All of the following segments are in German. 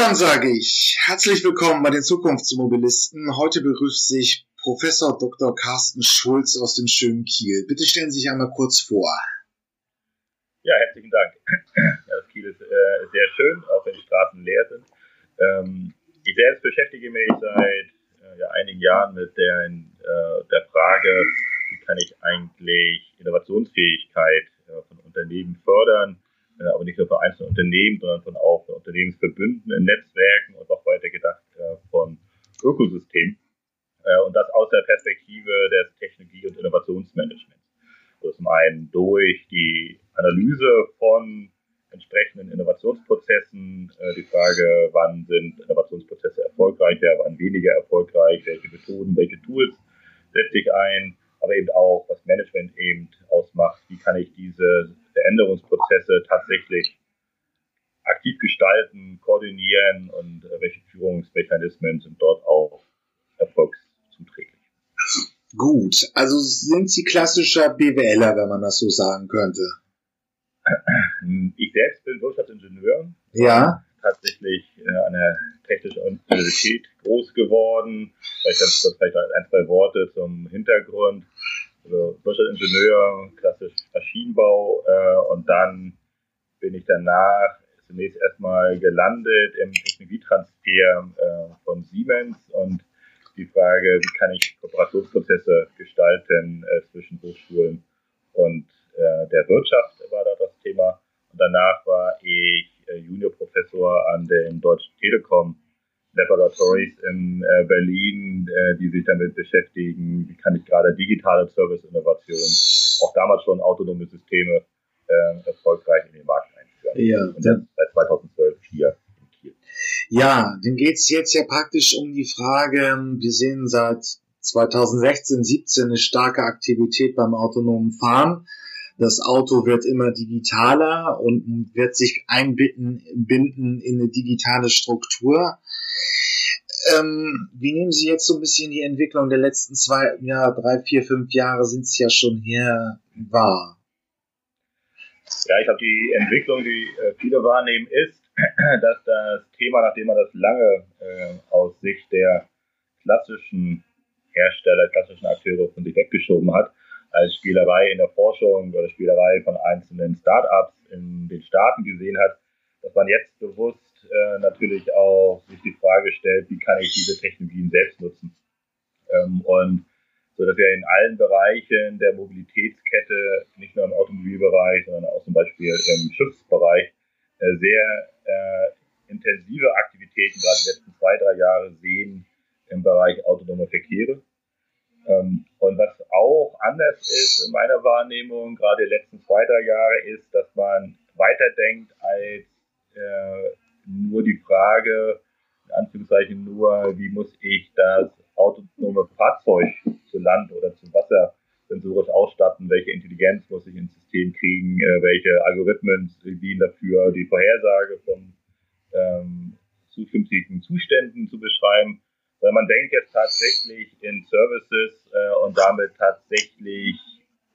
Dann sage ich herzlich willkommen bei den Zukunftsmobilisten. Heute begrüßt sich Professor Dr. Carsten Schulz aus dem schönen Kiel. Bitte stellen Sie sich einmal kurz vor. Ja, herzlichen Dank. Ja, das Kiel ist äh, sehr schön, auch wenn die Straßen leer sind. Ähm, ich selbst beschäftige mich seit äh, ja, einigen Jahren mit der, äh, der Frage, wie kann ich eigentlich Innovationsfähigkeit äh, von Unternehmen fördern, aber nicht nur für einzelne Unternehmen, sondern von auch Unternehmensverbünden in Netzwerken und noch weiter gedacht äh, von Ökosystemen. Äh, und das aus der Perspektive des Technologie- und Innovationsmanagements. Also zum einen durch die Analyse von entsprechenden Innovationsprozessen, die Frage, wann sind Innovationsprozesse erfolgreich, wann weniger erfolgreich, welche Methoden, welche Tools setze ich ein, aber eben auch, was Management eben ausmacht, wie kann ich diese Veränderungsprozesse tatsächlich aktiv gestalten, koordinieren und äh, welche Führungsmechanismen sind dort auch erfolgszuträglich. Gut, also sind Sie klassischer BWLer, wenn man das so sagen könnte? Ich selbst bin Wirtschaftsingenieur. Ja. Tatsächlich äh, an der Technischen Universität groß geworden. Vielleicht ganz kurz vielleicht ein, zwei Worte zum Hintergrund also Wirtschaftsingenieur, klassisch Maschinenbau äh, und dann bin ich danach zunächst erstmal gelandet im Technologietransfer äh, von Siemens und die Frage, wie kann ich Kooperationsprozesse gestalten äh, zwischen Hochschulen und äh, der Wirtschaft war da das Thema. Und danach war ich Juniorprofessor an den Deutschen Telekom Laboratories in äh, Berlin, äh, die sich damit beschäftigen, wie kann ich gerade digitale Service-Innovation, auch damals schon autonome Systeme äh, erfolgreich in den Markt einführen. Ja, Und das seit 2012 hier in Kiel. Ja, dem geht's jetzt ja praktisch um die Frage, wir sehen seit 2016, 17 eine starke Aktivität beim autonomen Fahren. Das Auto wird immer digitaler und wird sich einbinden binden in eine digitale Struktur. Ähm, wie nehmen Sie jetzt so ein bisschen die Entwicklung der letzten zwei, ja, drei, vier, fünf Jahre sind es ja schon her wahr? Ja, ich glaube, die Entwicklung, die äh, viele wahrnehmen, ist, dass das Thema, nachdem man das lange äh, aus Sicht der klassischen Hersteller, klassischen Akteure von sich weggeschoben hat, als Spielerei in der Forschung oder Spielerei von einzelnen Startups in den Staaten gesehen hat, dass man jetzt bewusst äh, natürlich auch sich die Frage stellt, wie kann ich diese Technologien selbst nutzen. Ähm, und so dass wir in allen Bereichen der Mobilitätskette, nicht nur im Automobilbereich, sondern auch zum Beispiel im Schiffsbereich, äh, sehr äh, intensive Aktivitäten gerade die letzten zwei, drei Jahre sehen im Bereich autonome Verkehre. Ähm, und was auch anders ist in meiner Wahrnehmung, gerade die letzten zwei, drei Jahre, ist, dass man weiterdenkt als äh, nur die Frage, in Anführungszeichen nur, wie muss ich das autonome Fahrzeug zu Land oder zu Wasser sensorisch ausstatten, welche Intelligenz muss ich ins System kriegen, äh, welche Algorithmen dienen dafür, die Vorhersage von ähm, zukünftigen Zuständen zu beschreiben. Weil man denkt jetzt tatsächlich in Services äh, und damit tatsächlich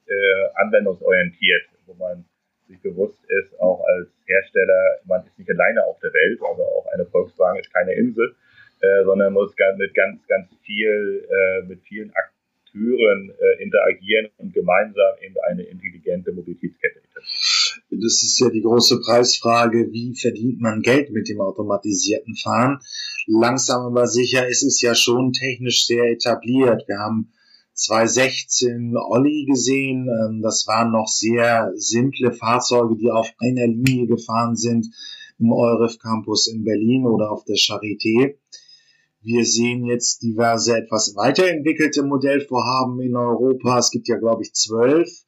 äh, anwendungsorientiert, wo man sich bewusst ist, auch als Hersteller, man ist nicht alleine auf der Welt, also auch eine Volkswagen ist keine Insel, äh, sondern muss mit ganz, ganz viel, äh, mit vielen Akteuren äh, interagieren und gemeinsam eben eine intelligente Mobilitätskette etablieren. Das ist ja die große Preisfrage, wie verdient man Geld mit dem automatisierten Fahren? Langsam aber sicher ist es ja schon technisch sehr etabliert. Wir haben 2016 Olli gesehen. Ähm, das waren noch sehr simple Fahrzeuge, die auf einer Linie gefahren sind im Euref Campus in Berlin oder auf der Charité. Wir sehen jetzt diverse etwas weiterentwickelte Modellvorhaben in Europa. Es gibt ja, glaube ich, zwölf.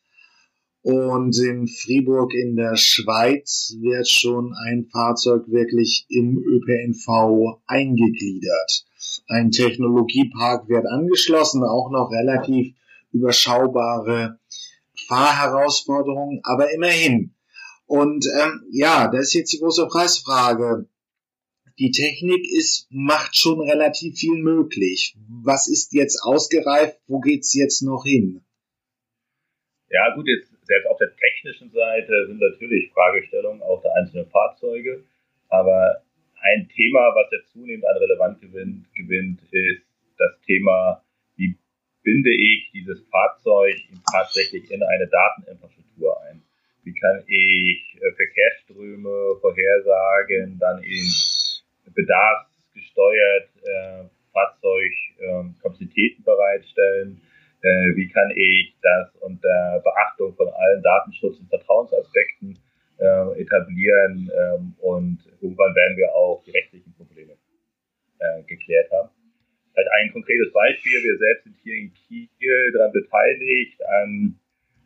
Und in Fribourg in der Schweiz wird schon ein Fahrzeug wirklich im ÖPNV eingegliedert. Ein Technologiepark wird angeschlossen, auch noch relativ überschaubare Fahrherausforderungen, aber immerhin. Und ähm, ja, das ist jetzt die große Preisfrage. Die Technik ist, macht schon relativ viel möglich. Was ist jetzt ausgereift? Wo geht's jetzt noch hin? Ja, gut, jetzt selbst auf der technischen Seite sind natürlich Fragestellungen auch der einzelnen Fahrzeuge, aber ein Thema, was ja zunehmend an Relevanz gewinnt, gewinnt, ist das Thema, wie binde ich dieses Fahrzeug tatsächlich in eine Dateninfrastruktur ein? Wie kann ich äh, Verkehrsströme vorhersagen, dann eben bedarfsgesteuert äh, Fahrzeugkapazitäten ähm, bereitstellen? Äh, wie kann ich das unter Beachtung von allen Datenschutz- und Vertrauensaspekten äh, etablieren ähm, und irgendwann werden wir auch die rechtlichen Probleme äh, geklärt haben. Vielleicht ein konkretes Beispiel. Wir selbst sind hier in Kiel daran beteiligt an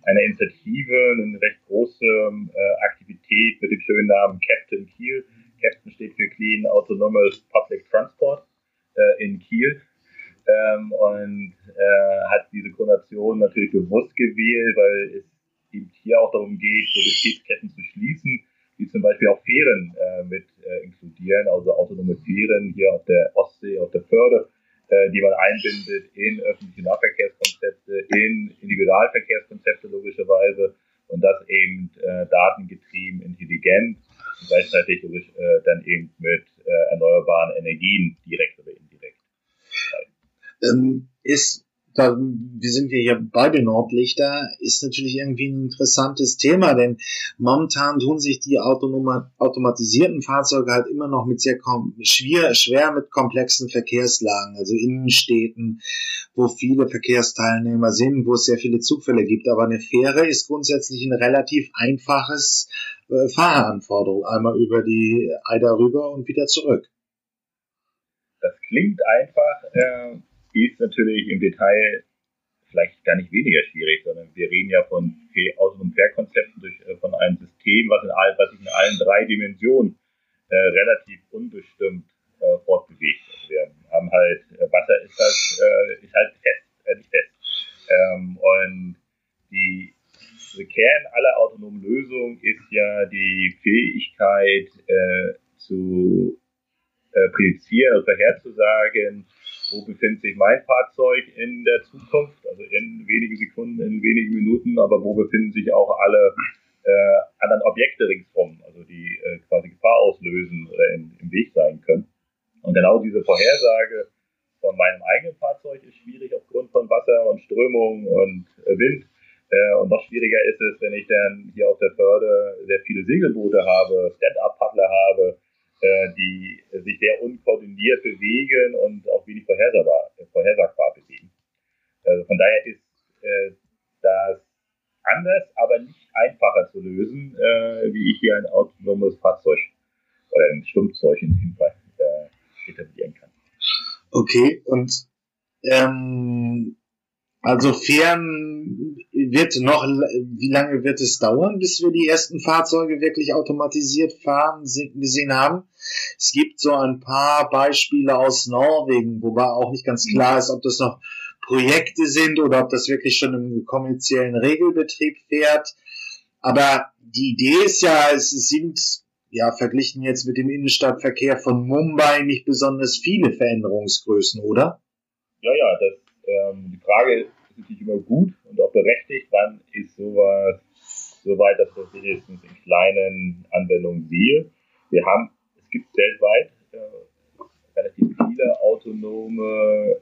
einer Initiative, eine recht große äh, Aktivität mit dem schönen Namen Captain Kiel. Captain steht für Clean Autonomous Public Transport äh, in Kiel. Ähm, und äh, hat diese Konnotation natürlich bewusst gewählt, weil es eben hier auch darum geht, Mobilitätsketten zu schließen, die zum Beispiel auch Fähren äh, mit äh, inkludieren, also autonome Fähren hier auf der Ostsee, auf der Förde, äh, die man einbindet in öffentliche Nahverkehrskonzepte, in Individualverkehrskonzepte logischerweise und das eben äh, datengetrieben, intelligent und gleichzeitig logisch, äh, dann eben mit äh, erneuerbaren Energien direkt oder indirekt. Ähm, ist da, wir sind ja hier beide Nordlichter, ist natürlich irgendwie ein interessantes Thema, denn momentan tun sich die automatisierten Fahrzeuge halt immer noch mit sehr schwer, schwer mit komplexen Verkehrslagen, also Innenstädten, wo viele Verkehrsteilnehmer sind, wo es sehr viele Zugfälle gibt. Aber eine Fähre ist grundsätzlich ein relativ einfaches äh, Fahranforderung, einmal über die Eider rüber und wieder zurück. Das klingt einfach. Äh ist natürlich im Detail vielleicht gar nicht weniger schwierig, sondern wir reden ja von autonomen Fährkonzepten durch, äh, von einem System, was, in all, was sich in allen drei Dimensionen äh, relativ unbestimmt äh, fortbewegt. Also wir haben halt, äh, Wasser ist halt, äh, ist halt fest, äh, nicht fest. Ähm, und die, der Kern aller autonomen Lösungen ist ja die Fähigkeit äh, zu äh, prädizieren und vorherzusagen, wo befindet sich mein Fahrzeug in der Zukunft, also in wenigen Sekunden, in wenigen Minuten, aber wo befinden sich auch alle äh, anderen Objekte ringsrum, also die äh, quasi Gefahr auslösen oder in, im Weg sein können. Und genau diese Vorhersage von meinem eigenen Fahrzeug ist schwierig aufgrund von Wasser und Strömung und äh, Wind. Äh, und noch schwieriger ist es, wenn ich dann hier auf der Förde sehr viele Segelboote habe, Stand-up-Paddler habe, die sich sehr unkoordiniert bewegen und auch wenig vorhersagbar, vorhersagbar bewegen. Also von daher ist äh, das anders, aber nicht einfacher zu lösen, äh, wie ich hier ein autonomes Fahrzeug oder ein Stummzeug in dem Fall äh, etablieren kann. Okay, und ähm, also fern wird noch, wie lange wird es dauern, bis wir die ersten Fahrzeuge wirklich automatisiert fahren gesehen haben? Es gibt so ein paar Beispiele aus Norwegen, wobei auch nicht ganz klar ist, ob das noch Projekte sind oder ob das wirklich schon im kommerziellen Regelbetrieb fährt. Aber die Idee ist ja, es sind ja verglichen jetzt mit dem Innenstadtverkehr von Mumbai nicht besonders viele Veränderungsgrößen, oder? Ja, ja, das ähm, die Frage ist natürlich immer gut und auch berechtigt, wann ist sowas so weit, dass ich das wenigstens in kleinen Anwendungen sehe. Wir haben, es gibt weltweit äh, relativ viele autonome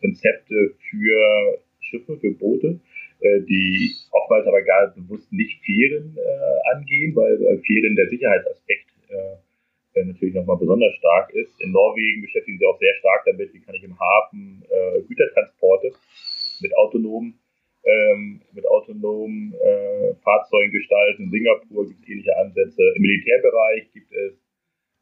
Konzepte für Schiffe, für Boote, äh, die oftmals aber gar bewusst nicht Fähren äh, angehen, weil äh, Fähren der Sicherheitsaspekt äh, natürlich nochmal besonders stark ist. In Norwegen beschäftigen sie auch sehr stark damit, wie kann ich im Hafen äh, Gütertransporte mit autonomen ähm, mit autonomen äh, Fahrzeugen gestalten. In Singapur gibt es ähnliche Ansätze. Im Militärbereich gibt es,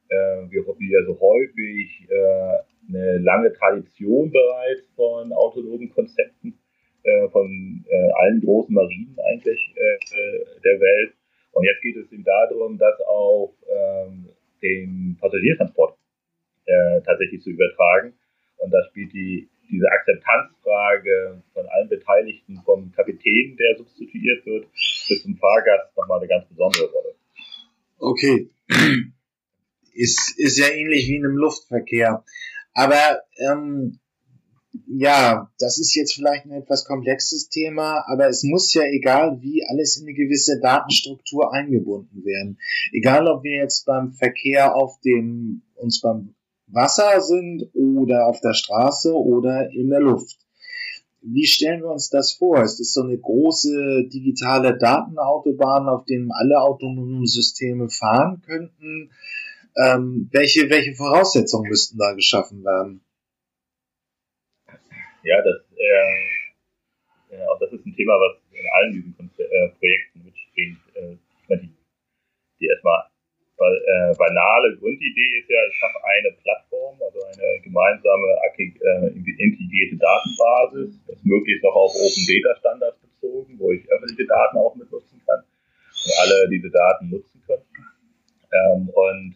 äh, wie, wie ja so häufig, äh, eine lange Tradition bereits von autonomen Konzepten äh, von äh, allen großen Marinen eigentlich äh, äh der Welt. Und jetzt geht es eben darum, das auf ähm, den Passagiertransport äh, tatsächlich zu übertragen. Und da spielt die, diese Akzeptanzfrage von allen Beteiligten, vom Kapitän, der substituiert wird, bis zum Fahrgast nochmal eine ganz besondere Rolle. Okay. Ist, ist ja ähnlich wie in einem Luftverkehr. Aber ähm, ja, das ist jetzt vielleicht ein etwas komplexes Thema, aber es muss ja egal wie alles in eine gewisse Datenstruktur eingebunden werden. Egal ob wir jetzt beim Verkehr auf dem uns beim Wasser sind oder auf der Straße oder in der Luft. Wie stellen wir uns das vor? Ist es so eine große digitale Datenautobahn, auf denen alle autonomen Systeme fahren könnten? Ähm, welche, welche Voraussetzungen müssten da geschaffen werden? Ja, das, äh, auch das ist ein Thema, was in allen diesen äh, Projekten mitspringt. Äh, die, die erstmal äh, banale Grundidee ist ja, ich habe eine Plattform, also eine gemeinsame äh, integrierte Datenbasis, das möglichst noch auf Open Data Standards bezogen, wo ich öffentliche Daten auch mit nutzen kann und alle diese Daten nutzen können. Ähm, und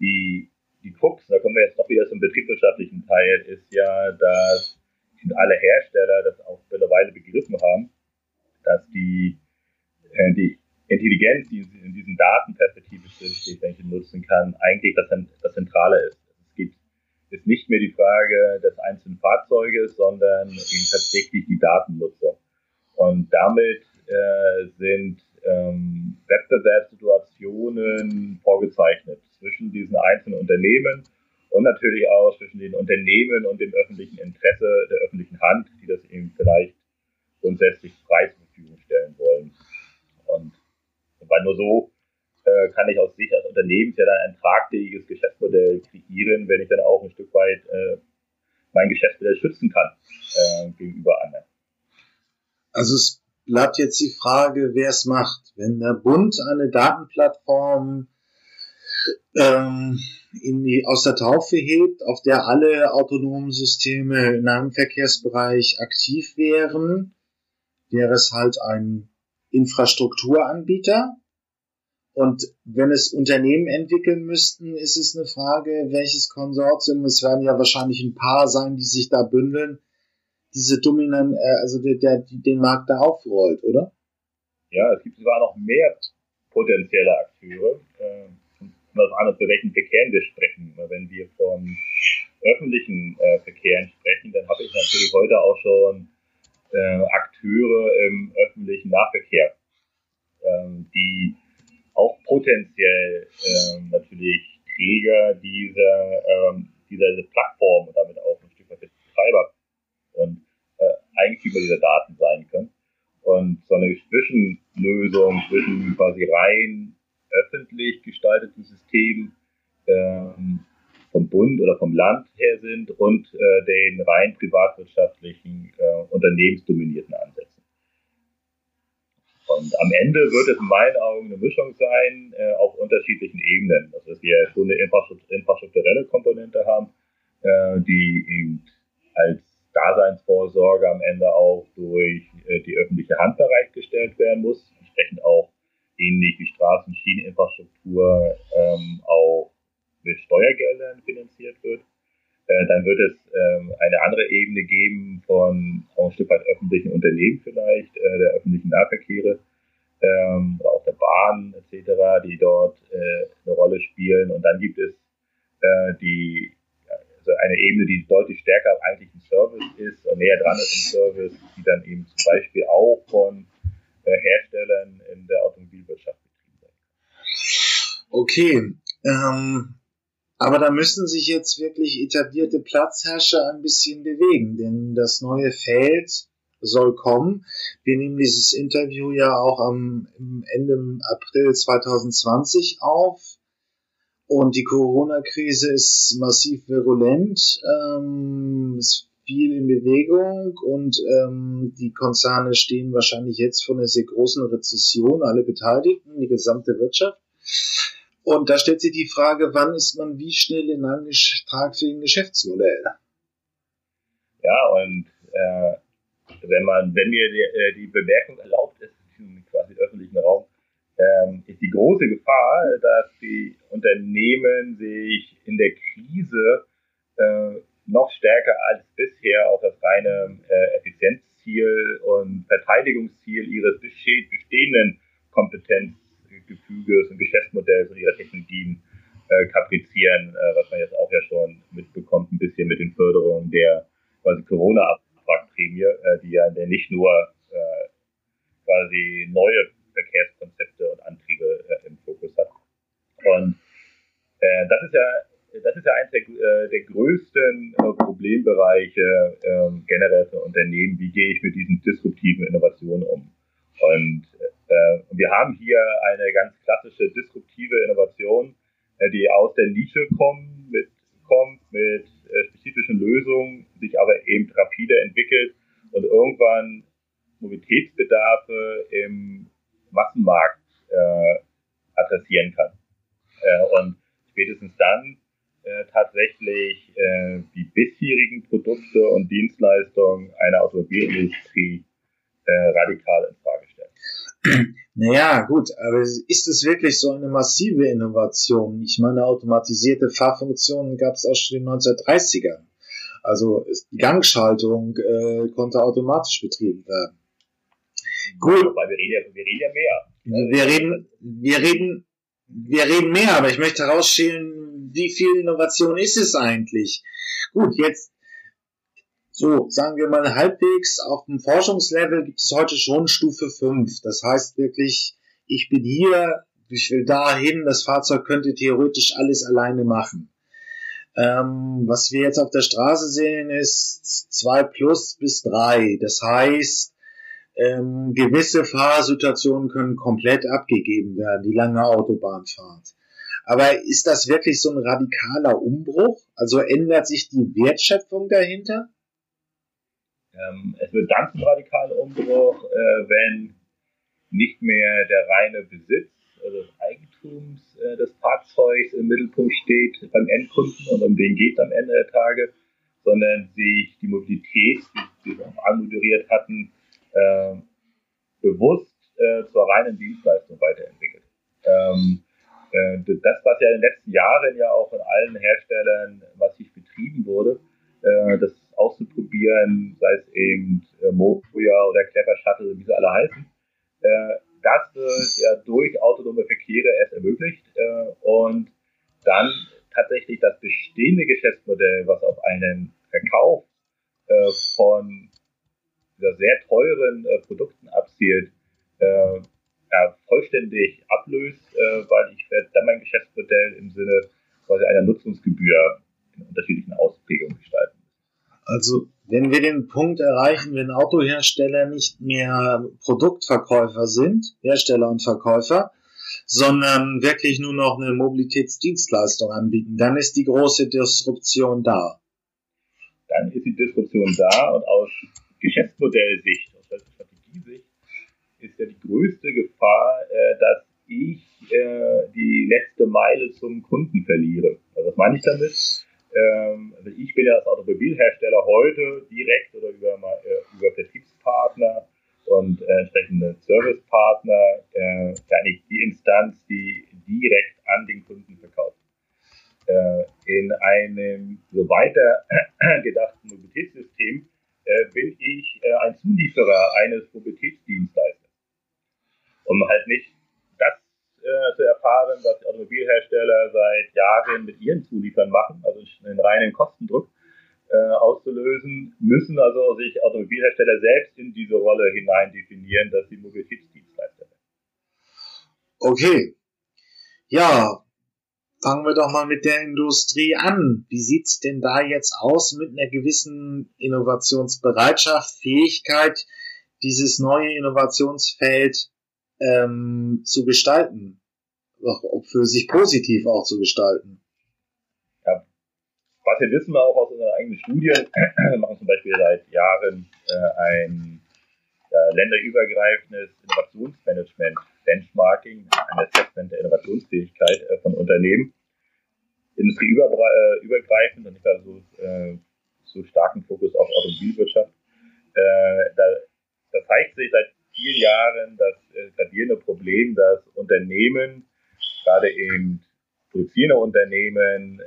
die, die Krux, da kommen wir jetzt noch wieder zum betriebswirtschaftlichen Teil, ist ja, dass alle Hersteller das auch mittlerweile begriffen haben, dass die, äh, die Intelligenz, die in diesen Daten perspektivisch drinsteht, wenn ich nutzen kann, eigentlich das, das Zentrale ist. Es gibt, ist nicht mehr die Frage des einzelnen Fahrzeuges, sondern eben tatsächlich die Datennutzung. Und damit äh, sind ähm, Wettbewerbssituationen vorgezeichnet zwischen diesen einzelnen Unternehmen und natürlich auch zwischen den Unternehmen und dem öffentlichen Interesse der öffentlichen Hand, die das eben vielleicht grundsätzlich frei zur Verfügung stellen wollen. Und weil nur so äh, kann ich aus Sicht des Unternehmens ja dann ein tragfähiges Geschäftsmodell kreieren, wenn ich dann auch ein Stück weit äh, mein Geschäftsmodell schützen kann äh, gegenüber anderen. Also es bleibt jetzt die Frage, wer es macht. Wenn der Bund eine Datenplattform ähm, in die, aus der Taufe hebt, auf der alle autonomen Systeme in einem Verkehrsbereich aktiv wären, wäre es halt ein Infrastrukturanbieter. Und wenn es Unternehmen entwickeln müssten, ist es eine Frage, welches Konsortium, es werden ja wahrscheinlich ein paar sein, die sich da bündeln, diese dominant, äh, also der, der, den Markt da aufrollt, oder? Ja, es gibt sogar noch mehr potenzielle Akteure. Äh, was anderes, für welchen Verkehren wir sprechen. Wenn wir von öffentlichen äh, Verkehren sprechen, dann habe ich natürlich heute auch schon äh, Akteure im öffentlichen Nahverkehr, ähm, die auch potenziell ähm, natürlich Träger dieser, ähm, dieser Plattform und damit auch ein Stück weit Betreiber und äh, Eigentümer dieser Daten sein können. Und so eine Zwischenlösung zwischen quasi rein öffentlich gestalteten Systemen ähm, vom Bund oder vom Land her sind und äh, den rein privatwirtschaftlichen, äh, unternehmensdominierten Ansätzen. Und am Ende wird es in meinen Augen eine Mischung sein äh, auf unterschiedlichen Ebenen. Also dass wir schon eine infrastrukturelle Komponente haben, äh, die eben als Daseinsvorsorge am Ende auch durch äh, die öffentliche Hand bereitgestellt werden muss, entsprechend auch ähnlich wie Straßen- Schieneninfrastruktur ähm, auch mit Steuergeldern finanziert wird. Äh, dann wird es ähm, eine andere Ebene geben von auch ein Stück weit öffentlichen Unternehmen vielleicht, äh, der öffentlichen Nahverkehre, ähm, auch der Bahn etc., die dort äh, eine Rolle spielen. Und dann gibt es äh, die also eine Ebene, die deutlich stärker am eigentlichen Service ist und näher dran ist im Service, die dann eben zum Beispiel auch von äh, Herstellern in der Automobilwirtschaft betrieben werden. Okay, ähm, aber da müssen sich jetzt wirklich etablierte Platzherrscher ein bisschen bewegen, denn das neue Feld soll kommen. Wir nehmen dieses Interview ja auch am Ende April 2020 auf. Und die Corona-Krise ist massiv virulent, ähm, ist viel in Bewegung und ähm, die Konzerne stehen wahrscheinlich jetzt vor einer sehr großen Rezession, alle Beteiligten, die gesamte Wirtschaft. Und da stellt sich die Frage, wann ist man wie schnell in einem tragfähigen Geschäftsmodell? Ja, und äh, wenn man, wenn mir die, äh, die Bemerkung erlaubt ist, im quasi öffentlichen Raum, ähm, ist die große Gefahr, dass die Unternehmen sich in der Krise äh, noch stärker als bisher auf das reine äh, Effizienzziel und Verteidigungsziel ihres bestehenden Kompetenz Gefüges und Geschäftsmodells und ihrer Technologien äh, kaprizieren, äh, was man jetzt auch ja schon mitbekommt, ein bisschen mit den Förderungen der quasi Corona-Abwrackprämie, äh, die ja nicht nur äh, quasi neue Verkehrskonzepte und Antriebe äh, im Fokus hat. Und Äh, das ist ja das ist ja eines der, äh, der größten äh, Problembereiche ähm, generell für Unternehmen. Wie gehe ich mit diesen disruptiven Innovationen um? Und äh, wir haben hier eine ganz klassische disruptive Innovation, äh, die aus der Nische kommt, mit, kommt mit äh, spezifischen Lösungen, sich aber eben rapide entwickelt und irgendwann Mobilitätsbedarfe im Massenmarkt äh, adressieren kann. Äh, und spätestens dann äh, tatsächlich äh, die bisherigen Produkte und Dienstleistungen einer Automobilindustrie äh, radikal in Frage stellen. Naja, gut, aber ist es wirklich so eine massive Innovation? Ich meine, automatisierte Fahrfunktionen gab es auch schon in den 1930ern. Also die Gangschaltung äh, konnte automatisch betrieben werden. Gut. Weil wir reden ja, wir reden ja mehr. Wir reden, wir reden, wir reden mehr, aber ich möchte herausstellen, wie viel Innovation ist es eigentlich? Gut, jetzt so, sagen wir mal halbwegs auf dem Forschungslevel gibt es heute schon Stufe 5. Das heißt wirklich, ich bin hier, ich will dahin, das Fahrzeug könnte theoretisch alles alleine machen. Ähm, was wir jetzt auf der Straße sehen, ist 2 plus bis 3. Das heißt, ähm, gewisse Fahrsituationen können komplett abgegeben werden, die lange Autobahnfahrt. Aber ist das wirklich so ein radikaler Umbruch? Also ändert sich die Wertschöpfung dahinter? Ähm, es wird dann ein radikaler Umbruch, äh, wenn nicht mehr der reine Besitz, also das Eigentums äh, des Fahrzeugs im Mittelpunkt steht beim Endkunden und um den geht am Ende der Tage, sondern sich die Mobilität, die wir auch anmoderiert hatten, äh, bewusst äh, zur reinen Dienstleistung weiterentwickelt. Ähm, äh, das, was ja in den letzten Jahren ja auch von allen Herstellern massiv betrieben wurde, äh, das auszuprobieren, sei es eben äh, Moja oder Clever Shuttle, wie sie alle heißen. Äh, das wird ja durch autonome Verkehre erst ermöglicht und dann tatsächlich das bestehende Geschäftsmodell, was auf einen Verkauf von sehr teuren Produkten abzielt, ja, vollständig ablöst, äh, weil ich werde dann mein Geschäftsmodell im Sinne quasi einer Nutzungsgebühr in unterschiedlichen Ausprägungen gestalten. Also wenn wir den Punkt erreichen, wenn Autohersteller nicht mehr Produktverkäufer sind, Hersteller und Verkäufer, sondern wirklich nur noch eine Mobilitätsdienstleistung anbieten, dann ist die große Disruption da. Dann ist die Disruption da und aus Geschäftsmodellsicht, ja die größte Gefahr, äh, dass ich äh, die letzte Meile zum Kunden verliere. Also was meine ich damit? Ähm, also ich bin ja als Automobilhersteller heute direkt oder über, äh, über Vertriebspartner und äh, entsprechende Servicepartner äh, die Instanz, die direkt an den Kunden verkauft. Äh, in einem so weiter gedachten Mobilitätssystem äh, bin ich äh, ein Zulieferer eines Mobilitätsdienstleisters. Um halt nicht das äh, zu erfahren, was die Automobilhersteller seit Jahren mit ihren Zuliefern machen, also einen reinen Kostendruck äh, auszulösen, müssen also sich Automobilhersteller selbst in diese Rolle hinein definieren, dass sie Mobilitätsdienstleister sind. Okay. Ja, fangen wir doch mal mit der Industrie an. Wie sieht's denn da jetzt aus mit einer gewissen Innovationsbereitschaft, Fähigkeit, dieses neue Innovationsfeld ähm, zu gestalten? Auch für sich positiv auch zu gestalten. Was wir wissen auch aus unseren eigenen Studien, wir machen zum Beispiel seit Jahren äh, ein äh, länderübergreifendes Innovationsmanagement, Benchmarking, ein Assessment der Innovationsfähigkeit äh, von Unternehmen, industrieübergreifend und nicht so, äh, so starken Fokus auf Automobilwirtschaft. Äh, da, da zeigt sich seit vielen Jahren das äh, gravierende Problem, dass Unternehmen, gerade eben produzierende Unternehmen,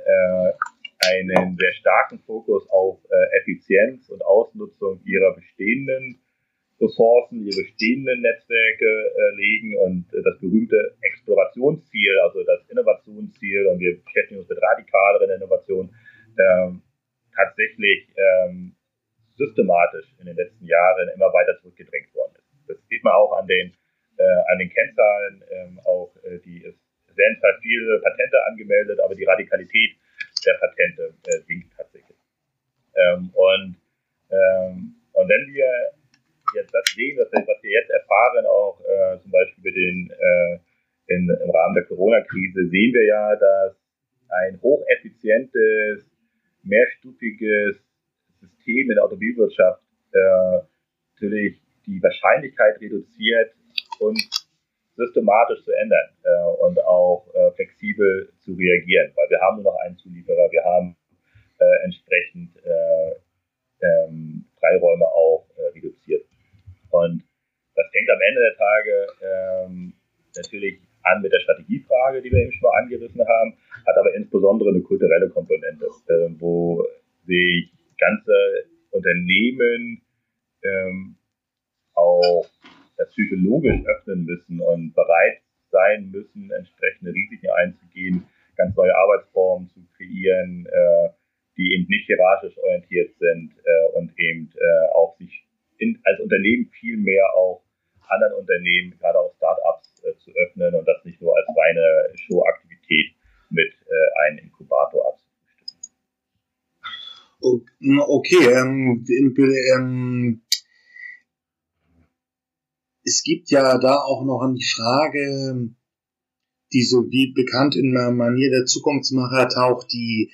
einen sehr starken Fokus auf äh, Effizienz und Ausnutzung ihrer bestehenden Ressourcen, ihre bestehenden Netzwerke äh, legen und äh, das berühmte Explorationsziel, also das Innovationsziel, und wir beschäftigen uns mit radikaleren Innovationen, ähm, tatsächlich ähm, systematisch in den letzten Jahren immer weiter zurückgedrängt worden ist. Das sieht man auch an den, äh, an den Kennzahlen, ähm, auch die es werden zwar viele Patente angemeldet, aber die Radikalität der Patente äh, sinkt tatsächlich. Ähm, und, ähm, und wenn wir jetzt das sehen, was, was wir jetzt erfahren, auch äh, zum Beispiel den, äh, in, im Rahmen der Corona-Krise, sehen wir ja, dass ein hocheffizientes, mehrstufiges System in der Automobilwirtschaft äh, natürlich die Wahrscheinlichkeit reduziert, uns systematisch zu ändern äh, und auch äh, flexibel zu reagieren, weil wir haben nur noch einen Zulieferer, wir haben äh, entsprechend äh, ähm, Freiräume auch äh, reduziert. Und das fängt am Ende der Tage ähm, natürlich an mit der Strategiefrage, die wir eben schon mal angerissen haben, hat aber insbesondere eine kulturelle Komponente, äh, wo sich ganze Unternehmen ähm, auch psychologisch öffnen müssen und bereit sein müssen, entsprechende Risiken einzugehen, ganz neue Arbeitsformen zu kreieren, äh, die eben nicht hierarchisch orientiert sind äh, und eben äh, auch sich als Unternehmen viel mehr auch anderen Unternehmen, gerade auch Startups, äh, zu öffnen und das nicht nur als reine Showaktivität mit einem Inkubator abzufrühstücken. Okay, ähm, es gibt ja da auch noch die Frage, die so wie bekannt in der Manier der Zukunftsmacher taucht, die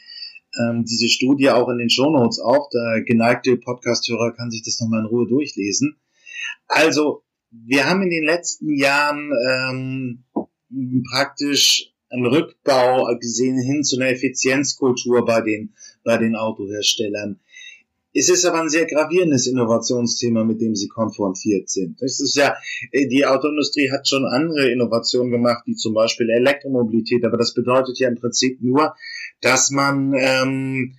ähm, diese Studie auch in den Shownotes auf. Der geneigte Podcasthörer kann sich das nochmal in Ruhe durchlesen. Also, wir haben in den letzten Jahren ähm, praktisch einen Rückbau gesehen hin zu einer Effizienzkultur bei den, bei den Autoherstellern. Es ist aber ein sehr gravierendes Innovationsthema, mit dem sie konfrontiert sind. Es ist ja, äh, die Autoindustrie hat schon andere Innovationen gemacht, wie zum Beispiel Elektromobilität, aber das bedeutet ja im Prinzip nur, dass man ähm,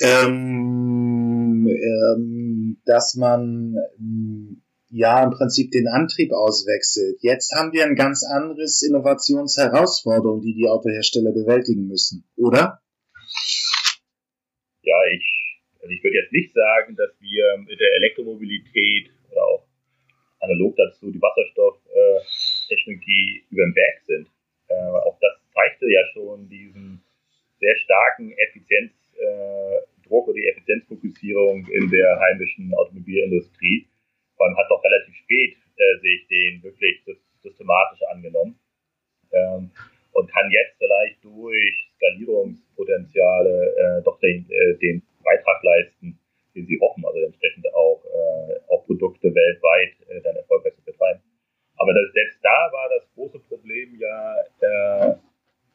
ähm, ähm, dass man ähm, ja im Prinzip den Antrieb auswechselt. Jetzt haben wir ein ganz anderes Innovationsherausforderung, die die Autohersteller bewältigen müssen, oder? Also ich würde jetzt nicht sagen, dass wir mit der Elektromobilität oder auch analog dazu die Wasserstofftechnologie über den Berg sind. Äh, auch das zeigte ja schon diesen sehr starken Effizienzdruck oder die Effizienzfokussierung in der heimischen Automobilindustrie. Man hat doch relativ spät äh, sich den wirklich systematisch angenommen ähm, und kann jetzt vielleicht durch Skalierungspotenziale äh, doch den, äh, den Beitrag leisten, den sie hoffen, also entsprechend auch, äh, auch Produkte weltweit äh, dann erfolgreich zu betreiben. Aber das, selbst da war das große Problem ja, äh,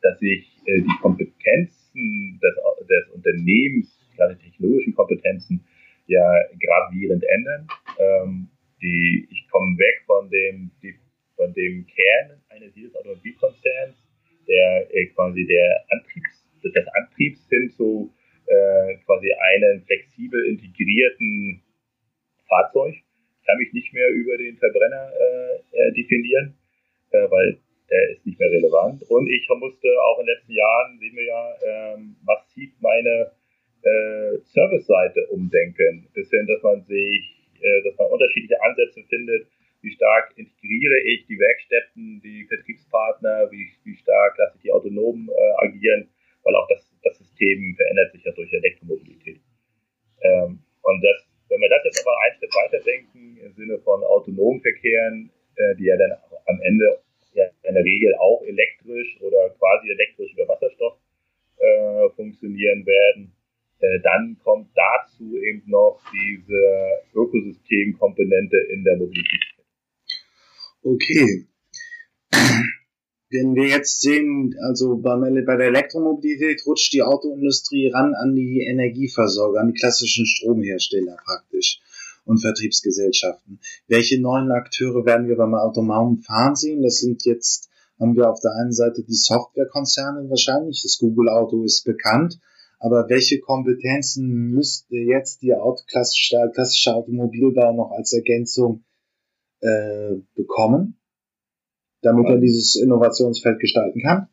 dass sich äh, die Kompetenzen des, des Unternehmens, gerade technologischen Kompetenzen, ja gravierend ändern. Ähm, die, ich komme weg von dem, die, von dem Kern eines jedes Automobilkonzerns, der äh, quasi der Antriebs, des Antriebs hin zu äh, quasi einen flexibel integrierten Fahrzeug. Ich kann mich nicht mehr über den Verbrenner äh, äh, definieren, äh, weil der ist nicht mehr relevant. Und ich musste auch in den letzten Jahren, sehen wir ja, ähm, massiv meine äh, Service-Seite umdenken. Bis hin, dass man sich, äh, dass man unterschiedliche Ansätze findet, wie stark integriere ich die Werkstätten, die Vertriebspartner, wie, wie stark lasse ich die autonom äh, agieren, weil auch das das System verändert sich ja durch Elektromobilität. Ähm, und das, wenn wir das jetzt aber einen Schritt weiter denken, im Sinne von autonomen Verkehren, äh, die ja dann am Ende ja in der Regel auch elektrisch oder quasi elektrisch über Wasserstoff äh, funktionieren werden, äh, dann kommt dazu eben noch diese Ökosystemkomponente in der Mobilität. Okay wenn wir jetzt sehen, also bei, der Elektromobilität rutscht die Autoindustrie ran an die Energieversorger, an die klassischen Stromhersteller praktisch und Vertriebsgesellschaften. Welche neuen Akteure werden wir beim autonomen Fahren sehen? Das sind jetzt, haben wir auf der einen Seite die Softwarekonzerne wahrscheinlich, das Google Auto ist bekannt, aber welche Kompetenzen müsste jetzt die klassische Automobilbau noch als Ergänzung äh, bekommen? damit er dieses Innovationsfeld gestalten kann?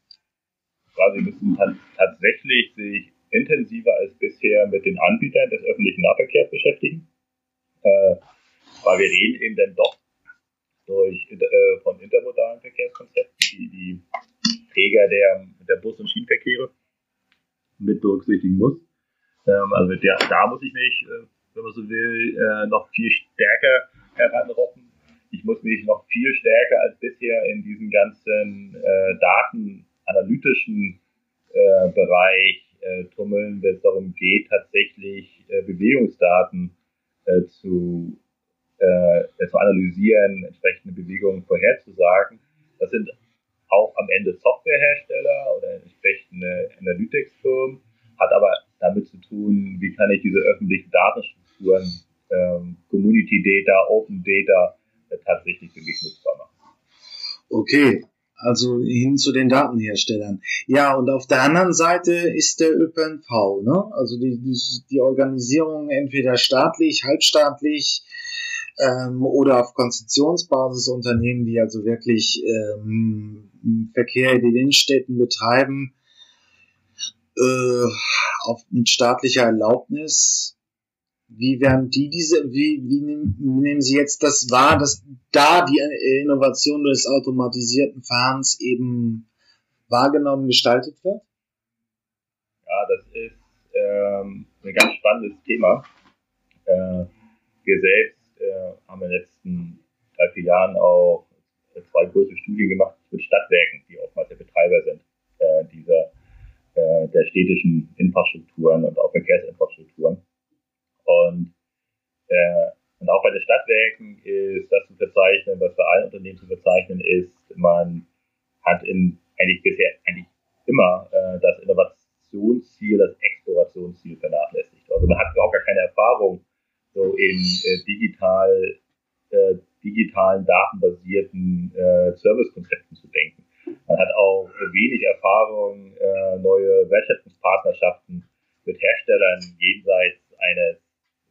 Ja, sie müssen tatsächlich sich intensiver als bisher mit den Anbietern des öffentlichen Nahverkehrs beschäftigen, äh, weil wir reden eben dann doch durch, äh, von intermodalen Verkehrskonzepten, die die Träger der, der Bus- und Schienenverkehre mit berücksichtigen muss. Ähm, also der, da muss ich mich, äh, wenn man so will, äh, noch viel stärker heranroppen. Ich muss mich noch viel stärker als bisher in diesen ganzen äh, datenanalytischen äh, Bereich äh, tummeln, wenn es darum geht, tatsächlich äh, Bewegungsdaten äh, zu, äh, zu analysieren, entsprechende Bewegungen vorherzusagen. Das sind auch am Ende Softwarehersteller oder entsprechende Analytics-Firmen, hat aber damit zu tun, wie kann ich diese öffentlichen Datenstrukturen, ähm, Community Data, Open Data äh, tatsächlich für mich nutzbar machen. Okay, also hin zu den Datenherstellern. Ja, und auf der anderen Seite ist der ÖPNV, ne? Also die, die, die Organisierung entweder staatlich, halbstaatlich ähm, oder auf Konzessionsbasis Unternehmen, die also wirklich ähm, Verkehr in den Innenstädten betreiben, äh, auf, mit staatlicher Erlaubnis. Wie werden die diese, wie, wie, nehmen, Sie jetzt das wahr, dass da die Innovation des automatisierten Fahrens eben wahrgenommen gestaltet wird? Ja, das ist ähm, ein ganz spannendes Thema. Äh, wir selbst äh, haben in den letzten drei, vier Jahren auch zwei große Studien gemacht mit Stadtwerken, die oftmals der Betreiber sind äh, dieser äh, der städtischen Infrastrukturen und auch Verkehrsinfrastrukturen. Äh, und auch bei den Stadtwerken ist das zu verzeichnen, was bei allen Unternehmen zu verzeichnen ist, man hat in eigentlich bisher eigentlich immer äh, das Innovationsziel, das Explorationsziel vernachlässigt. Also man hat auch gar keine Erfahrung so in äh, digital, äh, digitalen, datenbasierten äh, Servicekonzepten zu denken. Man hat auch wenig Erfahrung, äh, neue Wertschöpfungspartnerschaften mit Herstellern jenseits eines,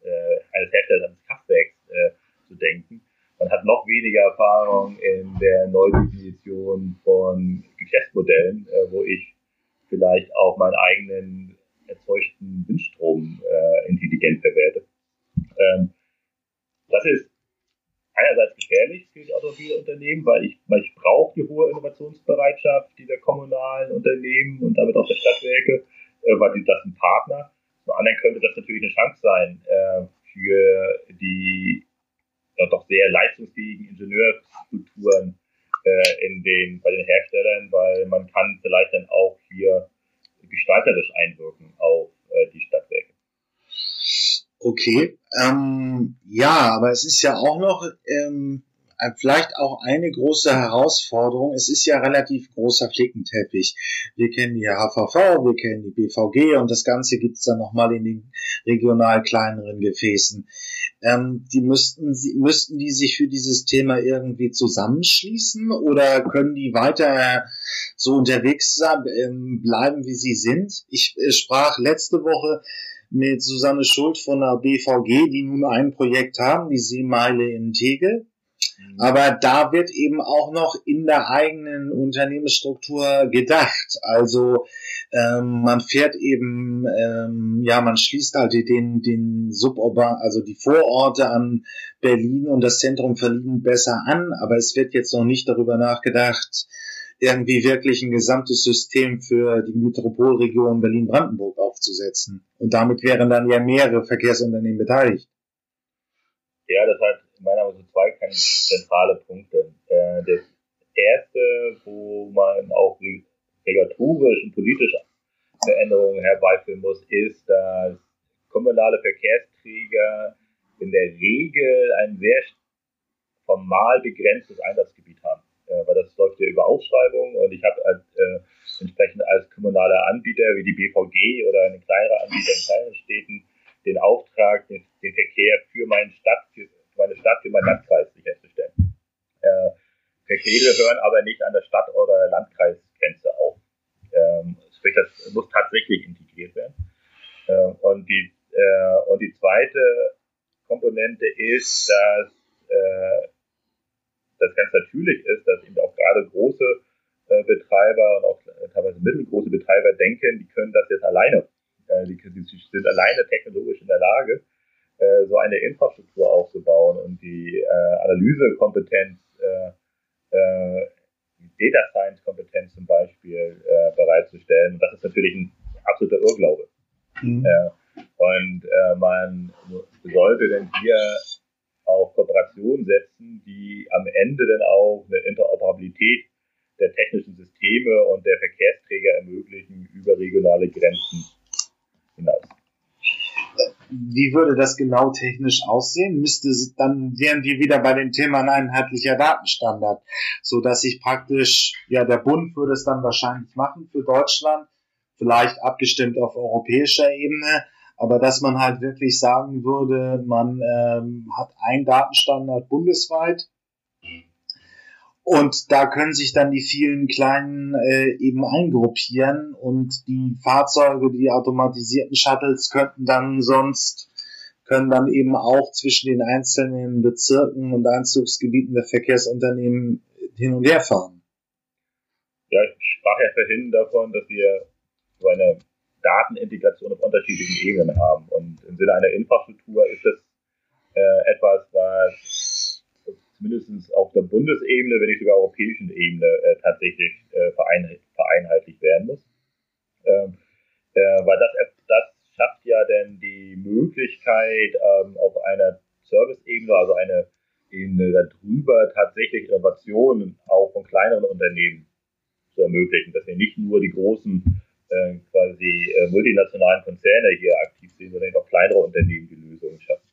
äh, eines Herstellers eines Kraftwerks äh, zu denken. Man hat noch weniger Erfahrung in der Neudefinition von Geschäftsmodellen, äh, wo ich vielleicht auch meinen eigenen erzeugten Windstrom äh, intelligent verwerte. Ähm, das ist einerseits gefährlich für die Automobilunternehmen, weil ich, weil ich brauche die hohe Innovationsbereitschaft dieser kommunalen Unternehmen und damit auch der Stadtwerke, äh, weil die, das sind Partner. Zum anderen könnte das natürlich eine Chance sein äh, für die ja, doch sehr leistungsfähigen Ingenieurkulturen äh, in den, bei den Herstellern, weil man kann vielleicht dann auch hier gestalterisch einwirken auf äh, die Stadtwerke. Okay, ähm, ja, aber es ist ja auch noch ähm, vielleicht auch eine große Herausforderung. Es ist ja relativ großer Flickenteppich. Wir kennen die HVV, wir kennen die BVG und das Ganze gibt's dann nochmal in den regional kleineren Gefäßen. Ähm, die müssten, müssten die sich für dieses Thema irgendwie zusammenschließen oder können die weiter so unterwegs ähm, bleiben, wie sie sind? Ich äh, sprach letzte Woche mit Susanne Schuld von der BVG, die nun ein Projekt haben, die Seemeile in Tegel. Mhm. Aber da wird eben auch noch in der eigenen Unternehmensstruktur gedacht. Also ähm, man fährt eben, ähm, ja, man schließt halt den, den Suburban, also die Vororte an Berlin und das Zentrum verliehen besser an, aber es wird jetzt noch nicht darüber nachgedacht, irgendwie wirklich ein gesamtes System für die Metropolregion Berlin-Brandenburg aufzusetzen. Und damit wären dann ja mehrere Verkehrsunternehmen beteiligt. Ja, das hat in meiner Meinung zwei ganz zentrale Punkte. Äh, das erste, wo man auch regulatorisch und politische Veränderungen herbeiführen muss, ist, dass kommunale Verkehrsträger in der Regel ein sehr formal begrenztes Einsatzgebiet haben weil das läuft ja über Ausschreibung und ich habe halt, äh, entsprechend als kommunaler Anbieter wie die BVG oder ein kleinerer Anbieter in kleinen Städten den Auftrag, den, den Verkehr für meine Stadt, für meine Stadt, für meinen Landkreis sicherzustellen. Äh, Verkehre hören aber nicht an der Stadt- oder Landkreisgrenze auf. Ähm, sprich, das muss tatsächlich integriert werden. Äh, und, die, äh, und die zweite Komponente ist, dass äh, das ganz natürlich ist, dass eben auch gerade große äh, Betreiber und auch teilweise mittelgroße Betreiber denken, die können das jetzt alleine. Äh, die, die, sind alleine technologisch in der Lage, äh, so eine Infrastruktur aufzubauen und die äh, Analysekompetenz äh, äh, Data Science Kompetenz zum Beispiel äh, bereitzustellen. Und das ist natürlich ein absoluter Irrglaube. Mhm. Äh, und äh, man sollte denn hier auf Kooperationen setzen, die am Ende dann auch eine Interoperabilität der technischen Systeme und der Verkehrsträger ermöglichen über regionale Grenzen hinaus. Wie würde das genau technisch aussehen? Müsste dann wären wir wieder bei dem Thema ein einheitlicher Datenstandard, so dass sich praktisch ja der Bund würde es dann wahrscheinlich machen für Deutschland, vielleicht abgestimmt auf europäischer Ebene, aber dass man halt wirklich sagen würde, man ähm, hat einen Datenstandard bundesweit und da können sich dann die vielen kleinen äh, eben eingruppieren und die Fahrzeuge, die automatisierten Shuttles könnten dann sonst können dann eben auch zwischen den einzelnen Bezirken und Einzugsgebieten der Verkehrsunternehmen hin und her fahren. Ja, ich sprach ja vorhin davon, dass wir so eine Datenintegration auf unterschiedlichen Ebenen haben. Und im Sinne einer Infrastruktur ist das äh, etwas, was zumindest auf der Bundesebene, wenn nicht sogar europäischen Ebene äh, tatsächlich äh, vereinheitlicht werden muss. Ähm, äh, weil das, schafft ja dann die Möglichkeit, ähm, auf einer Service-Ebene, also eine Ebene darüber, tatsächlich Innovationen auch von kleineren Unternehmen zu ermöglichen, dass wir nicht nur die großen äh, quasi äh, multinationalen Konzerne hier aktiv sind, sondern auch kleinere Unternehmen die Lösungen schaffen.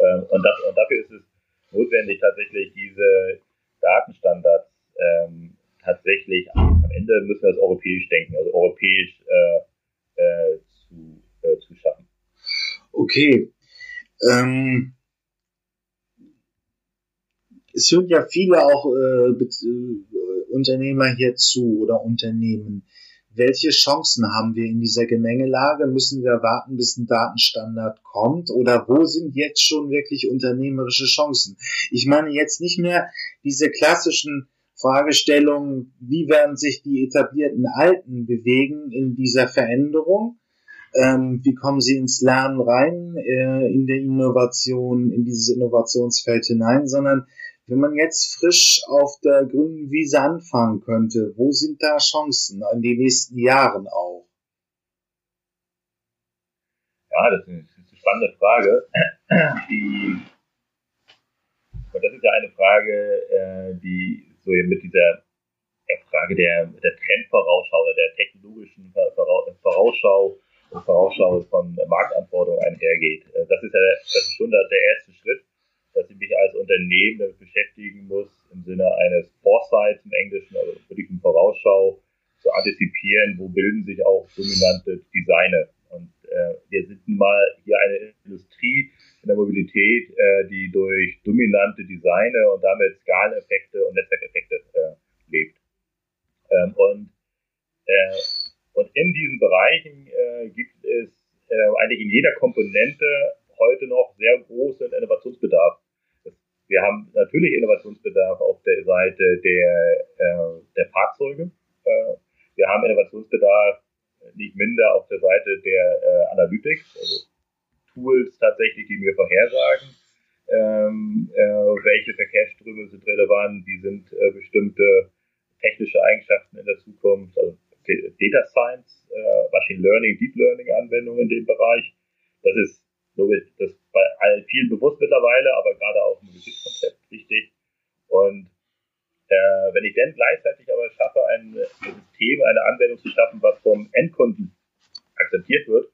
Ähm, und, das, und dafür ist es notwendig, tatsächlich diese Datenstandards ähm, tatsächlich am Ende müssen wir das europäisch denken, also europäisch äh, äh, zu, äh, zu schaffen. Okay. Ähm, es hören ja viele auch äh, äh, Unternehmer hier zu oder Unternehmen welche Chancen haben wir in dieser Gemengelage? Müssen wir warten, bis ein Datenstandard kommt? Oder wo sind jetzt schon wirklich unternehmerische Chancen? Ich meine jetzt nicht mehr diese klassischen Fragestellungen, wie werden sich die etablierten Alten bewegen in dieser Veränderung? Ähm, wie kommen sie ins Lernen rein, äh, in der Innovation, in dieses Innovationsfeld hinein, sondern wenn man jetzt frisch auf der grünen Wiese anfangen könnte, wo sind da Chancen in den nächsten Jahren auch? Ja, das ist eine spannende Frage. Die, das ist ja eine Frage, äh, die so mit dieser Frage der, der Trendvorausschau oder der technologischen Vorausschau Vorausschau von Marktanforderungen einhergeht. Äh, das ist ja das ist schon der erste Schritt dass ich mich als Unternehmen damit beschäftigen muss, im Sinne eines Foresights im Englischen, also eine Vorausschau, zu antizipieren, wo bilden sich auch dominante Designer. Und äh, wir sind mal hier eine Industrie in der Mobilität, äh, die durch dominante Designer und damit Skaleneffekte und Netzwerkeffekte äh, lebt. Ähm, und, äh, und in diesen Bereichen äh, gibt es äh, eigentlich in jeder Komponente heute noch sehr großen Innovationsbedarf. Wir haben natürlich Innovationsbedarf auf der Seite der, äh, der Fahrzeuge. Äh, wir haben Innovationsbedarf nicht minder auf der Seite der äh, Analytics, also Tools tatsächlich, die mir vorhersagen, ähm, äh, welche Verkehrsströme sind relevant, wie sind äh, bestimmte technische Eigenschaften in der Zukunft, also Data Science, äh, Machine Learning, Deep Learning Anwendungen in dem Bereich. Das ist das bei allen vielen bewusst mittlerweile, aber gerade auch im Betriebskonzept wichtig. Und äh, wenn ich dann gleichzeitig aber schaffe, ein System, eine Anwendung zu schaffen, was vom Endkunden akzeptiert wird,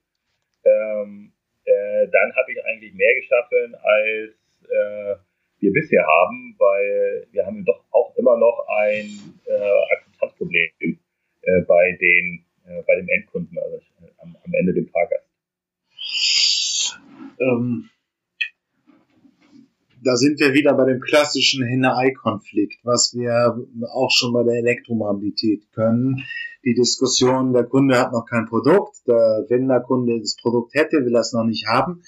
ähm, äh, dann habe ich eigentlich mehr geschaffen, als äh, wir bisher haben, weil wir haben doch auch immer noch ein äh, Akzeptanzproblem äh, bei den äh, bei dem Endkunden, also am, am Ende dem Fahrgast ähm, da sind wir wieder bei dem klassischen Henne-Ei-Konflikt, was wir auch schon bei der Elektromobilität können. Die Diskussion, der Kunde hat noch kein Produkt, der, wenn der Kunde das Produkt hätte, will er es noch nicht haben.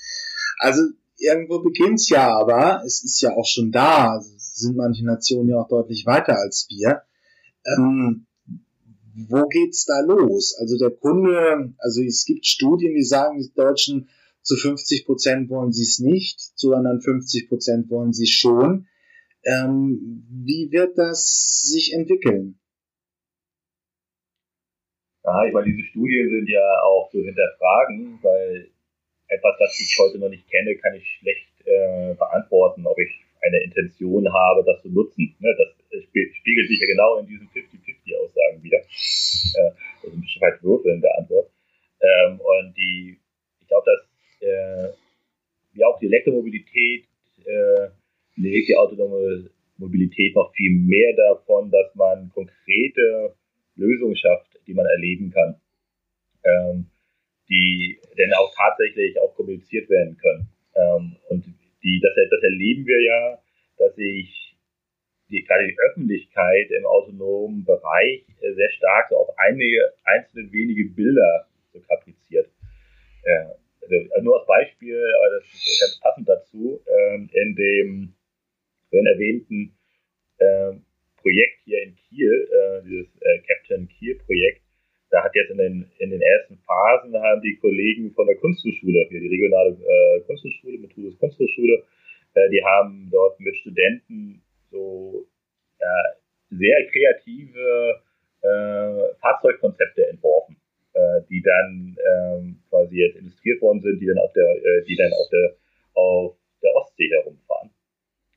Also irgendwo beginnt's ja, aber es ist ja auch schon da. Also sind manche Nationen ja auch deutlich weiter als wir. Ähm, wo geht's da los? Also der Kunde, also es gibt Studien, die sagen, die Deutschen zu 50 Prozent wollen sie es nicht, zu anderen 50 Prozent wollen sie schon. Ähm, wie wird das sich entwickeln? Ja, ich meine, diese Studien sind ja auch zu hinterfragen, weil etwas, das ich heute noch nicht kenne, kann ich schlecht äh, beantworten, ob ich eine Intention habe, das zu nutzen. Ne, das spiegelt sich ja genau in diesen 50-50-Aussagen wieder. Äh, also ein bisschen weit würfeln der Antwort. Ähm, und die, ich glaube, dass äh, wie auch die Elektromobilität äh, die autonome Mobilität noch viel mehr davon, dass man konkrete Lösungen schafft, die man erleben kann, ähm, die denn auch tatsächlich auch kommuniziert werden können. Ähm, und die, das, das erleben wir ja, dass sich die, gerade die Öffentlichkeit im autonomen Bereich äh, sehr stark so auf einige einzelne wenige Bilder so kapriziert. Äh, also, also nur als Beispiel, aber das ist ganz passend dazu, ähm, in dem vorhin erwähnten äh, Projekt hier in Kiel, äh, dieses äh, Captain Kiel Projekt, da hat jetzt in den, in den ersten Phasen haben die Kollegen von der Kunsthochschule, hier die regionale äh, Kunsthochschule, Methodus Kunsthochschule, äh, die haben dort mit Studenten so äh, sehr kreative äh, Fahrzeugkonzepte entworfen, äh, die dann ähm, quasi jetzt illustriert worden sind, die dann auf der, äh, die dann auf der auf der Ostsee herumfahren.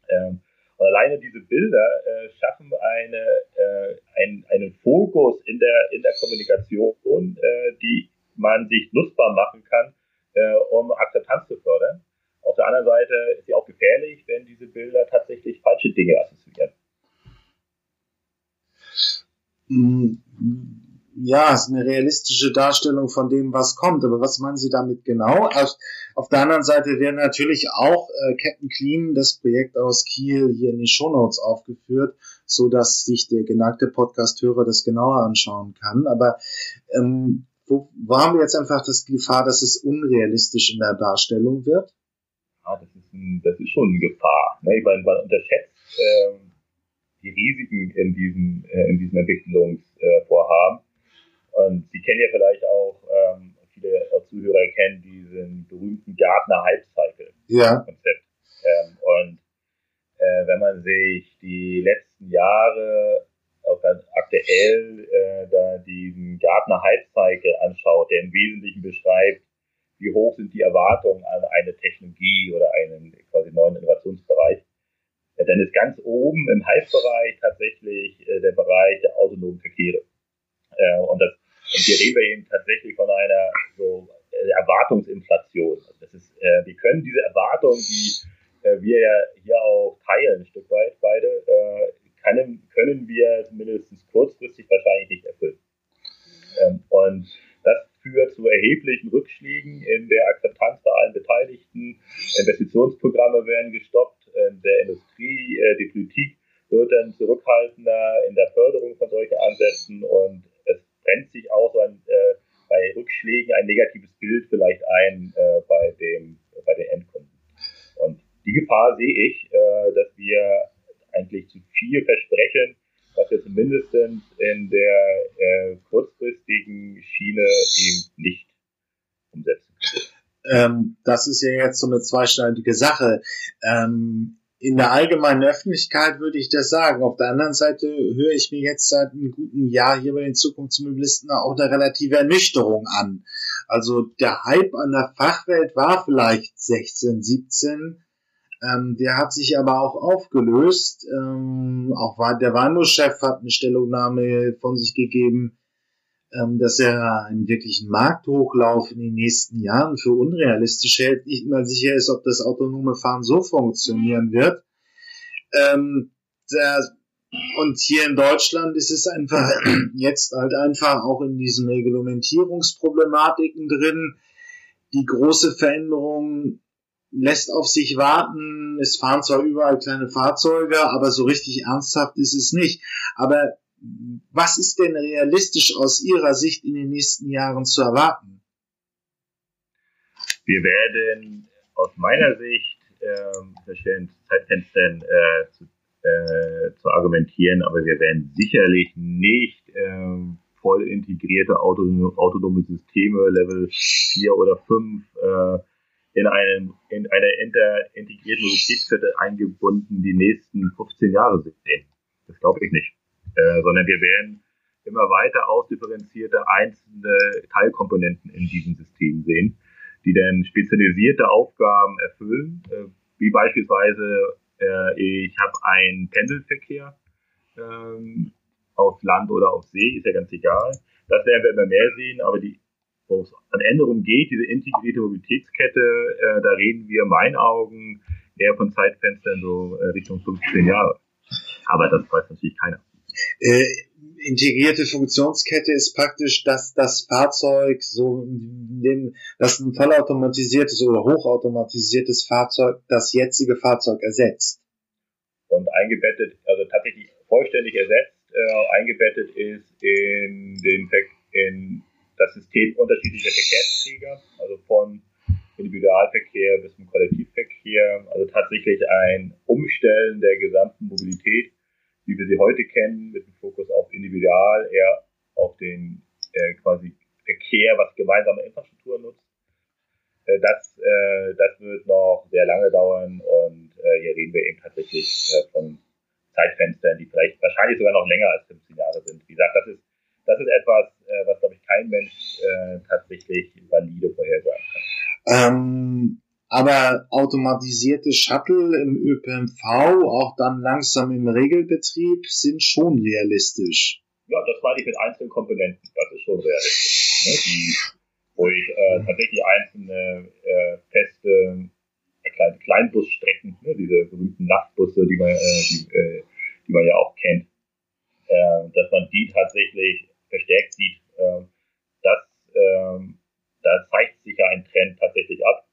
Ähm, und alleine diese Bilder äh, schaffen eine, äh, ein, einen Fokus in der, in der Kommunikation, äh, die man sich nutzbar machen kann, äh, um Akzeptanz zu fördern. Auf der anderen Seite ist sie auch gefährlich, wenn diese Bilder tatsächlich falsche Dinge assoziieren. Mm, ja, es ist eine realistische Darstellung von dem, was kommt. Aber was meinen Sie damit genau? Auf, auf der anderen Seite wäre natürlich auch äh, Captain Clean, das Projekt aus Kiel, hier in die Shownotes aufgeführt, so dass sich der geneigte Podcast-Hörer das genauer anschauen kann. Aber ähm, wo, wo haben wir jetzt einfach das Gefahr, dass es unrealistisch in der Darstellung wird? Ja, das ist, ein, das ist schon eine Gefahr. Ne? Ich meine, man unterschätzt ähm, die Risiken in diesem, äh, in diesem Entwicklungsvorhaben. Äh, Und Sie kennen ja vielleicht auch, ähm, viele Zuhörer kennen diesen berühmten Gartner Hype Cycle ja. Konzept. Ähm, und äh, wenn man sich die letzten Jahre auch ganz aktuell äh, da diesen Gartner Hype Cycle anschaut, der im Wesentlichen beschreibt, wie hoch sind die Erwartungen an eine Technologie oder einen quasi neuen Innovationsbereich, äh, dann ist ganz oben im Hype-Bereich tatsächlich äh, der Bereich der autonomen Verkehre. Äh, und das und hier reden wir eben tatsächlich von einer so äh, Erwartungsinflation. Also das ist, äh, wir können diese Erwartung, die äh, wir ja hier auch teilen, ein Stück weit beide, äh, können, können wir mindestens kurzfristig wahrscheinlich nicht erfüllen. Ähm, und das führt zu erheblichen Rückschlägen in der Akzeptanz bei allen Beteiligten. Investitionsprogramme werden gestoppt, in der Industrie, äh, die Politik wird dann zurückhaltender in der Förderung von solchen Ansätzen und brennt sich auch so ein, äh, bei Rückschlägen ein negatives Bild vielleicht ein äh, bei, dem, bei den Endkunden. Und die Gefahr sehe ich, äh, dass wir eigentlich zu viel versprechen, was wir zumindest in der äh, kurzfristigen Schiene eben nicht umsetzen können. Ähm, das ist ja jetzt so eine zweischneidige Sache. Ähm, in der allgemeinen Öffentlichkeit würde ich das sagen. Auf der anderen Seite höre ich mir jetzt seit einem guten Jahr hier bei den Zukunftsmobilisten auch eine relative Ernüchterung an. Also der Hype an der Fachwelt war vielleicht 16, 17. Ähm, der hat sich aber auch aufgelöst. Ähm, auch war, der Warnus-Chef hat eine Stellungnahme von sich gegeben, dass er einen wirklichen Markthochlauf in den nächsten Jahren für unrealistisch hält, nicht mal sicher ist, ob das autonome Fahren so funktionieren wird. Ähm, und hier in Deutschland ist es einfach jetzt halt einfach auch in diesen Reglementierungsproblematiken drin. Die große Veränderung lässt auf sich warten. Es fahren zwar überall kleine Fahrzeuge, aber so richtig ernsthaft ist es nicht. Aber was ist denn realistisch aus Ihrer Sicht in den nächsten Jahren zu erwarten? Wir werden aus meiner Sicht ähm, verschiedenen Zeitfenstern äh, zu, äh, zu argumentieren, aber wir werden sicherlich nicht äh, voll integrierte autonome, Systeme Level 4 oder 5 äh, in einem in eine integrierte Mobilitätskette eingebunden die nächsten 15 Jahre sehen. Das glaube ich nicht. Äh, sondern wir werden immer weiter ausdifferenzierte einzelne Teilkomponenten in diesem System sehen, die dann spezialisierte Aufgaben erfüllen, äh, wie beispielsweise äh, ich habe einen Pendelverkehr ähm, auf Land oder auf See, ist ja ganz egal. Das werden wir immer mehr sehen, aber die wo es an Änderungen geht, diese integrierte Mobilitätskette, äh, da reden wir in meinen Augen eher von Zeitfenstern so äh, Richtung 15 Jahre. Aber das weiß natürlich keiner. Äh, integrierte Funktionskette ist praktisch, dass das Fahrzeug so, dass ein vollautomatisiertes oder hochautomatisiertes Fahrzeug das jetzige Fahrzeug ersetzt. Und eingebettet, also tatsächlich vollständig ersetzt, äh, eingebettet ist in den in das System unterschiedlicher Verkehrsträger, also von Individualverkehr bis zum Kollektivverkehr, also tatsächlich ein Umstellen der gesamten Mobilität wie wir sie heute kennen, mit dem Fokus auf Individual, eher auf den äh, quasi Verkehr, was gemeinsame Infrastruktur nutzt. Äh, das, äh, das wird noch sehr lange dauern und äh, hier reden wir eben tatsächlich äh, von Zeitfenstern, die vielleicht wahrscheinlich sogar noch länger als 15 Jahre sind. Wie gesagt, das ist, das ist etwas, äh, was, glaube ich, kein Mensch äh, tatsächlich valide vorhersagen kann. Ähm, aber automatisierte Shuttle im ÖPNV, auch dann langsam im Regelbetrieb, sind schon realistisch. Ja, das meine ich mit einzelnen Komponenten. Das ist schon realistisch. Ne? Die, wo ich äh, tatsächlich einzelne äh, feste äh, kleine Kleinbusstrecken, ne? diese berühmten Nachtbusse, die man, äh, die, äh, die man ja auch kennt, äh, dass man die tatsächlich verstärkt sieht. Äh, das, äh, da zeigt sich ja ein Trend tatsächlich ab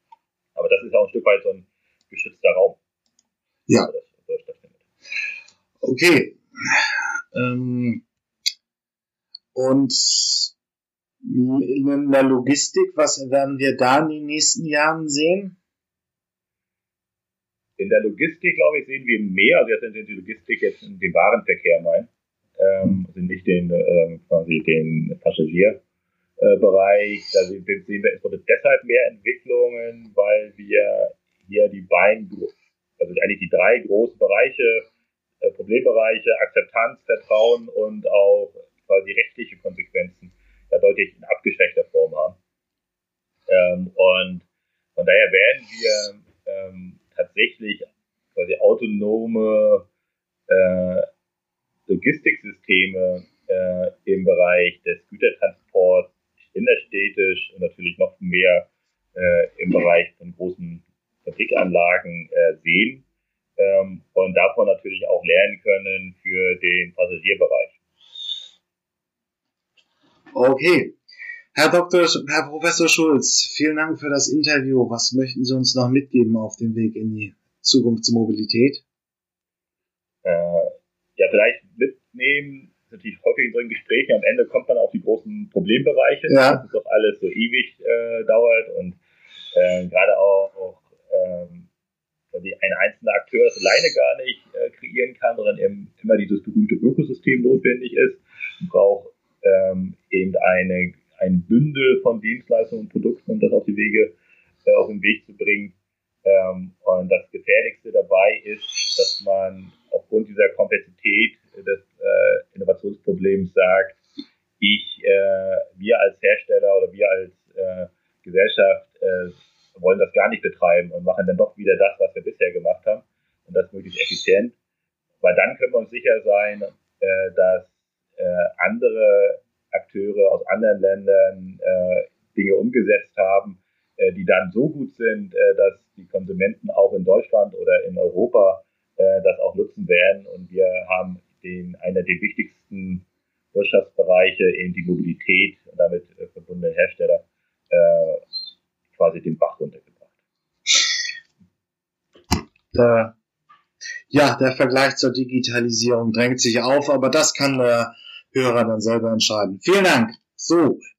aber das ist auch ein Stück weit so ein geschützter Raum. Ja. Okay. Ähm, und in der Logistik, was werden wir da in den nächsten Jahren sehen? In der Logistik, glaube ich, sehen wir mehr, also jetzt sind die Logistik jetzt in den Warenverkehr mein, ähm, also nicht den, ähm, quasi den Passagier, äh, Bereich. Da sehen wir insbesondere deshalb mehr Entwicklungen, weil wir hier die beiden, also eigentlich die drei großen Bereiche, äh, Problembereiche, Akzeptanz, Vertrauen und auch quasi rechtliche Konsequenzen ja deutlich in abgeschwächter Form haben. Ähm, und von daher werden wir ähm, tatsächlich quasi autonome äh, Logistiksysteme äh, im Bereich des Gütertransports innerstädtisch und natürlich noch mehr äh, im Bereich von großen Fabrikanlagen äh, sehen ähm, und davon natürlich auch lernen können für den Passagierbereich. Okay. Herr Dr., Herr Professor Schulz, vielen Dank für das Interview. Was möchten Sie uns noch mitgeben auf dem Weg in die Zukunftsmobilität? Äh, ja, vielleicht mitnehmen, natürlich häufig in solchen Gesprächen, am Ende kommt man auf die großen Problembereiche, ja. dass es doch alles so ewig äh, dauert und äh, gerade auch, auch ähm, ein einzelner Akteur das alleine gar nicht äh, kreieren kann, sondern eben immer dieses berühmte Ökosystem notwendig ist und braucht ähm, eben eine, ein Bündel von Dienstleistungen und Produkten, um das auf die Wege, äh, auf den Weg zu bringen. Ähm, und das Gefährlichste dabei ist, dass man aufgrund dieser Komplexität des äh, Innovationsproblems sagt, ich, äh, wir als Hersteller oder wir als äh, Gesellschaft äh, wollen das gar nicht betreiben und machen dann doch wieder das, was wir bisher gemacht haben und das möglichst effizient. Weil dann können wir uns sicher sein, äh, dass äh, andere Akteure aus anderen Ländern äh, Dinge umgesetzt haben, äh, die dann so gut sind, äh, dass die Konsumenten auch in Deutschland oder in Europa äh, das auch nutzen werden. Und wir haben den, einer der wichtigsten Wirtschaftsbereiche in die Mobilität und damit äh, verbundene Hersteller äh, quasi den Bach runtergebracht. Der, ja, der Vergleich zur Digitalisierung drängt sich auf, aber das kann der Hörer dann selber entscheiden. Vielen Dank. So,